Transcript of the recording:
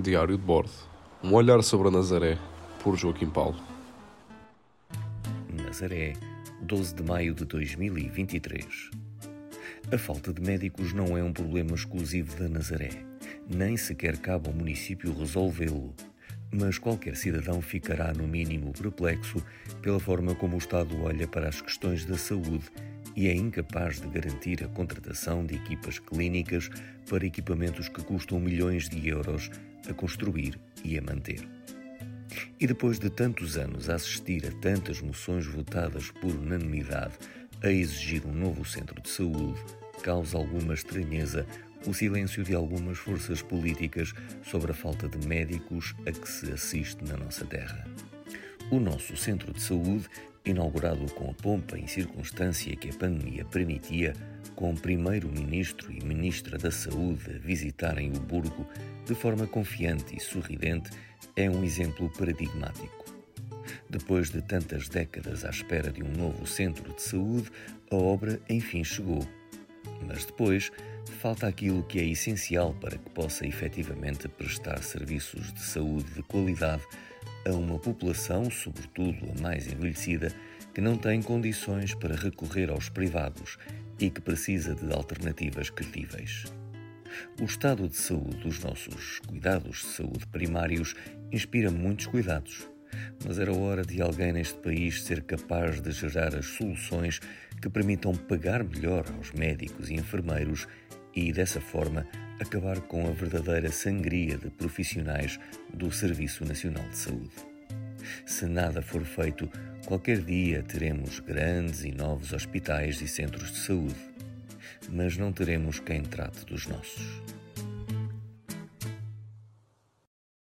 Diário de bordo. Um olhar sobre a Nazaré, por Joaquim Paulo. Nazaré, 12 de maio de 2023. A falta de médicos não é um problema exclusivo da Nazaré. Nem sequer cabe ao município resolvê-lo. Mas qualquer cidadão ficará, no mínimo, perplexo pela forma como o Estado olha para as questões da saúde e é incapaz de garantir a contratação de equipas clínicas para equipamentos que custam milhões de euros a construir e a manter. E depois de tantos anos a assistir a tantas moções votadas por unanimidade a exigir um novo centro de saúde, causa alguma estranheza o silêncio de algumas forças políticas sobre a falta de médicos a que se assiste na nossa terra. O nosso centro de saúde, inaugurado com a pompa e circunstância que a pandemia permitia, com o Primeiro-Ministro e Ministra da Saúde a visitarem o Burgo de forma confiante e sorridente, é um exemplo paradigmático. Depois de tantas décadas à espera de um novo centro de saúde, a obra enfim chegou. Mas depois falta aquilo que é essencial para que possa efetivamente prestar serviços de saúde de qualidade a uma população, sobretudo a mais envelhecida, que não tem condições para recorrer aos privados e que precisa de alternativas credíveis. O estado de saúde dos nossos cuidados de saúde primários inspira muitos cuidados, mas era hora de alguém neste país ser capaz de gerar as soluções que permitam pagar melhor aos médicos e enfermeiros e, dessa forma, acabar com a verdadeira sangria de profissionais do Serviço Nacional de Saúde. Se nada for feito, qualquer dia teremos grandes e novos hospitais e centros de saúde, mas não teremos quem trate dos nossos.